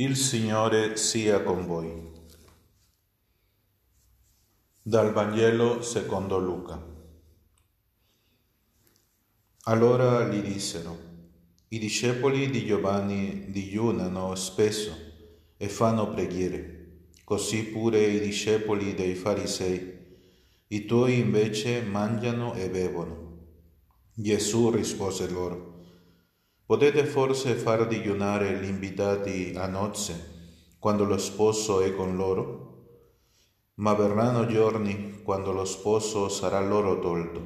Il Signore sia con voi. Dal Vangelo secondo Luca. Allora gli dissero, i discepoli di Giovanni digiunano spesso e fanno preghiere, così pure i discepoli dei farisei. I tuoi invece mangiano e bevono. Gesù rispose loro, Potete forse far digiunare gli invitati a nozze quando lo sposo è con loro? Ma verranno giorni quando lo sposo sarà loro tolto.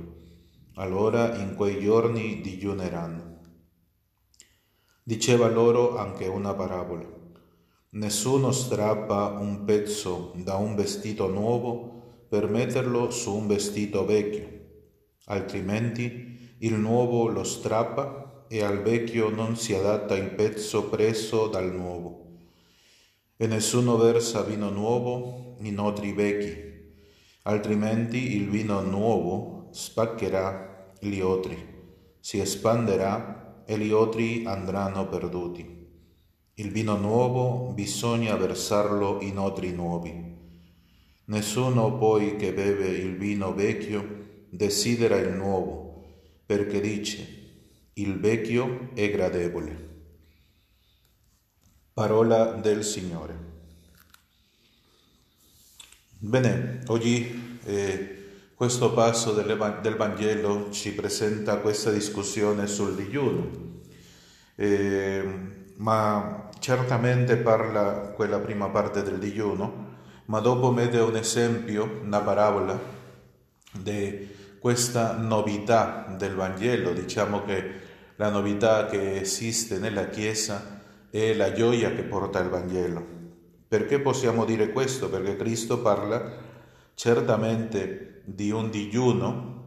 Allora in quei giorni digiuneranno. Diceva loro anche una parabola. Nessuno strappa un pezzo da un vestito nuovo per metterlo su un vestito vecchio, altrimenti il nuovo lo strappa e al vecchio non si adatta il pezzo preso dal nuovo. E nessuno versa vino nuovo in odri vecchi, altrimenti il vino nuovo spaccherà gli otri, si espanderà e gli otri andranno perduti. Il vino nuovo bisogna versarlo in odri nuovi. Nessuno poi che beve il vino vecchio desidera il nuovo, perché dice il vecchio è gradevole. Parola del Signore. Bene, oggi eh, questo passo del, Vangelo ci presenta questa discussione sul digiuno, eh, ma certamente parla quella prima parte del digiuno, ma dopo mette un esempio, una parabola di questa novità del Vangelo, diciamo che la novità che esiste nella Chiesa è la gioia che porta il Vangelo. Perché possiamo dire questo? Perché Cristo parla certamente di un digiuno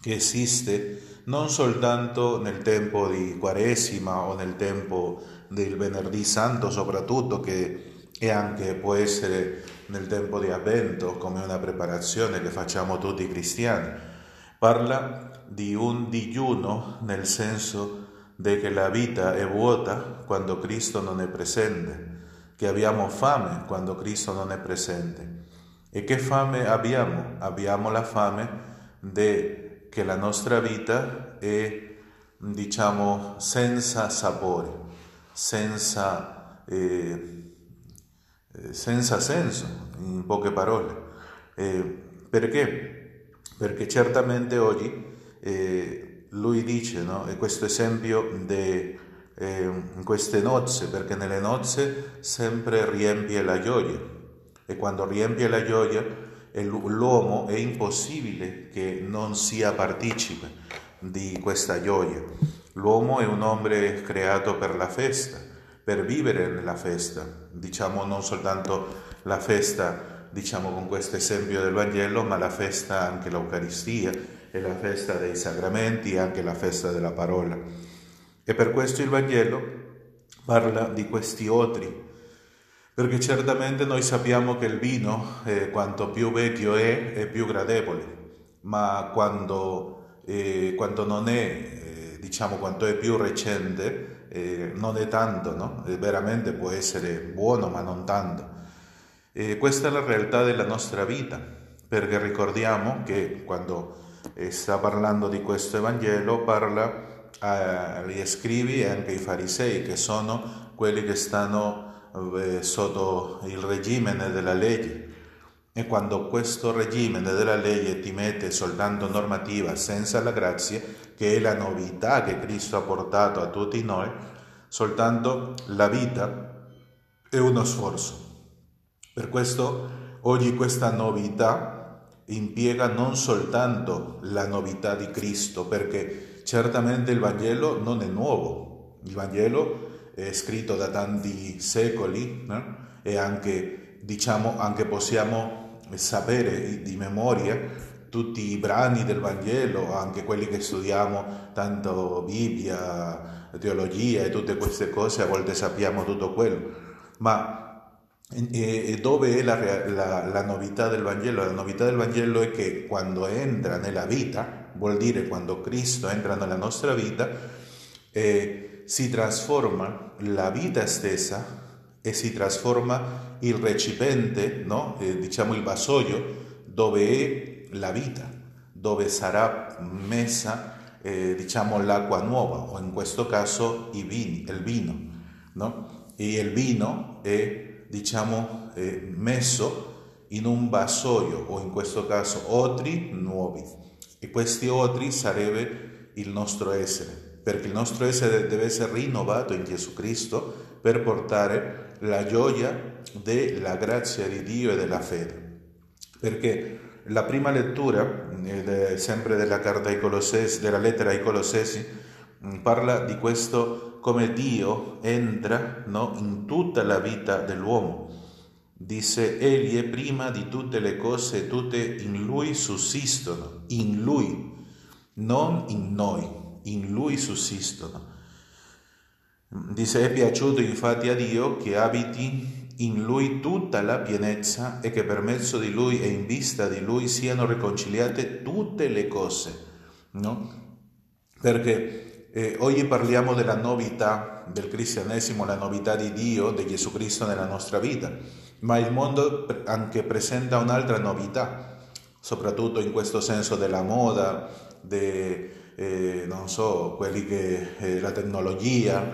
che esiste non soltanto nel tempo di Quaresima o nel tempo del Venerdì Santo soprattutto, che è anche, può essere nel tempo di Avvento come una preparazione che facciamo tutti i cristiani, Parla di un digiuno nel senso di che la vita è vuota quando Cristo non è presente, che abbiamo fame quando Cristo non è presente. E che fame abbiamo? Abbiamo la fame di che la nostra vita è, diciamo, senza sapore, senza, eh senza senso, in poche parole. Eh, perché? Perché certamente oggi eh, lui dice, no? e questo esempio di eh, queste nozze, perché nelle nozze sempre riempie la gioia e quando riempie la gioia l'uomo è impossibile che non sia partecipe di questa gioia. L'uomo è un uomo creato per la festa, per vivere nella festa, diciamo non soltanto la festa diciamo con questo esempio del Vangelo, ma la festa anche l'Eucaristia, è la festa dei sacramenti e anche la festa della parola. E per questo il Vangelo parla di questi otri, perché certamente noi sappiamo che il vino, eh, quanto più vecchio è, è più gradevole, ma quando, eh, quando non è, eh, diciamo, quanto è più recente, eh, non è tanto, no? veramente può essere buono, ma non tanto. E questa è la realtà della nostra vita, perché ricordiamo che quando eh, sta parlando di questo Evangelo parla agli scrivi e anche ai farisei, che sono quelli che stanno eh, sotto il regime della legge. E quando questo regime della legge ti mette soltanto normativa senza la grazia, che è la novità che Cristo ha portato a tutti noi, soltanto la vita è uno sforzo per questo oggi questa novità impiega non soltanto la novità di Cristo, perché certamente il Vangelo non è nuovo, il Vangelo è scritto da tanti secoli no? e anche, diciamo, anche possiamo sapere di memoria tutti i brani del Vangelo, anche quelli che studiamo, tanto Bibbia, teologia e tutte queste cose, a volte sappiamo tutto quello, ma e, dove è la, la, la, novità del Vangelo? La novità del Vangelo è che quando entra nella vita, vuol dire quando Cristo entra nella nostra vita, eh, si trasforma la vita stessa e si trasforma il recipiente, no? eh, diciamo il vasoio, dove è la vita, dove sarà messa eh, diciamo l'acqua nuova o in questo caso il vino, il vino no? e il vino diciamo eh, messo in un vasoio o in questo caso otri nuovi e questi otri sarebbe il nostro essere perché il nostro essere deve essere rinnovato in Gesù Cristo per portare la gioia della grazia di Dio e della fede. Perché la prima lettura, eh, sempre della, ai Colossesi, della lettera ai Colossesi, mm, parla di questo come Dio entra no, in tutta la vita dell'uomo. Dice, Egli è prima di tutte le cose, tutte in Lui sussistono, in Lui, non in noi, in Lui sussistono. Dice, è piaciuto infatti a Dio che abiti in lui tutta la pienezza e che per mezzo di lui e in vista di lui siano riconciliate tutte le cose. No? Perché eh, oggi parliamo della novità del cristianesimo, la novità di Dio, di Gesù Cristo nella nostra vita, ma il mondo anche presenta un'altra novità, soprattutto in questo senso della moda, de, eh, non so, quelli che eh, la tecnologia,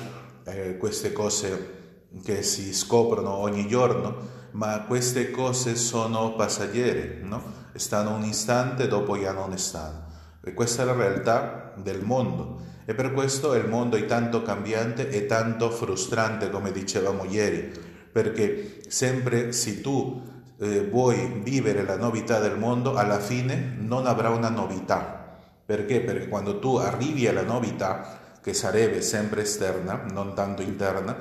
eh, queste cose che si scoprono ogni giorno, ma queste cose sono passeggere, no? stanno un istante dopo già non stanno. E questa è la realtà del mondo e per questo il mondo è tanto cambiante e tanto frustrante come dicevamo ieri, perché sempre se tu eh, vuoi vivere la novità del mondo, alla fine non avrà una novità. Perché? Perché quando tu arrivi alla novità, che sarebbe sempre esterna, non tanto interna,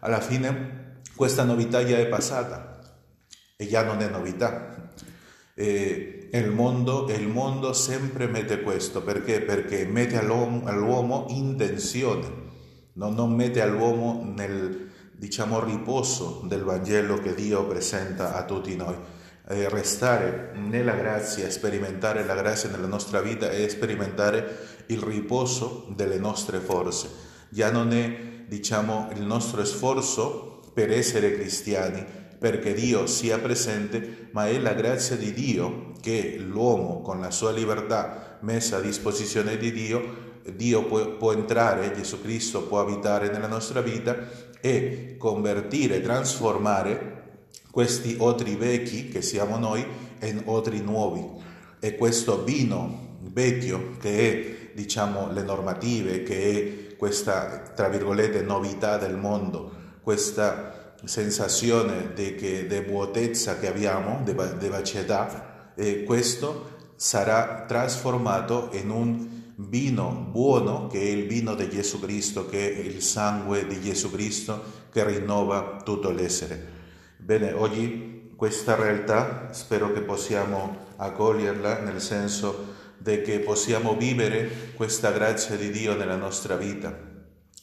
alla fine questa novità già è passata e già non è novità. E il, mondo, il mondo sempre mette questo, perché? Perché mette all'uomo, all'uomo in no? non mette all'uomo nel diciamo, riposo del Vangelo che Dio presenta a tutti noi. Eh, restare nella grazia, sperimentare la grazia nella nostra vita e sperimentare il riposo delle nostre forze. Già non è diciamo, il nostro sforzo per essere cristiani, perché Dio sia presente, ma è la grazia di Dio che l'uomo con la sua libertà messa a disposizione di Dio, Dio può, può entrare, Gesù Cristo può abitare nella nostra vita e convertire, trasformare questi otri vecchi che siamo noi in otri nuovi. E questo vino vecchio che è, diciamo, le normative, che è questa, tra virgolette, novità del mondo, questa sensazione che, di vuotezza che abbiamo, di, di vacietà, e questo sarà trasformato in un vino buono che è il vino di Gesù Cristo, che è il sangue di Gesù Cristo che rinnova tutto l'essere. Bene, oggi questa realtà spero che possiamo accoglierla nel senso di che possiamo vivere questa grazia di Dio nella nostra vita,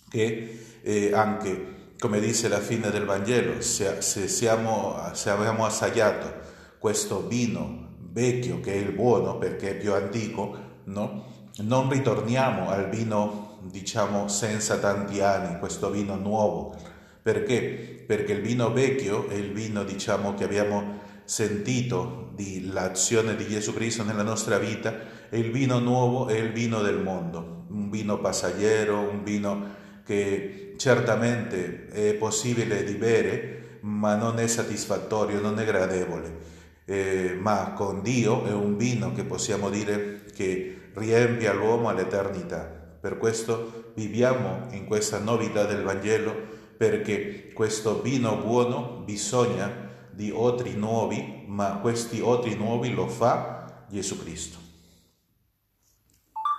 che eh, anche, come dice la fine del Vangelo, se, se, siamo, se abbiamo assaggiato questo vino vecchio, che è il buono perché è più antico, no? non ritorniamo al vino, diciamo, senza tanti anni, questo vino nuovo. Perché? Perché il vino vecchio è il vino, diciamo, che abbiamo sentito dell'azione di Gesù Cristo nella nostra vita e il vino nuovo è il vino del mondo, un vino passaggero, un vino che certamente è possibile di bere, ma non è satisfattorio, non è gradevole. Eh, ma con Dio è un vino che possiamo dire che riempie l'uomo all'eternità. Per questo viviamo in questa novità del Vangelo, perché questo vino buono bisogna di otri nuovi, ma questi otri nuovi lo fa Gesù Cristo.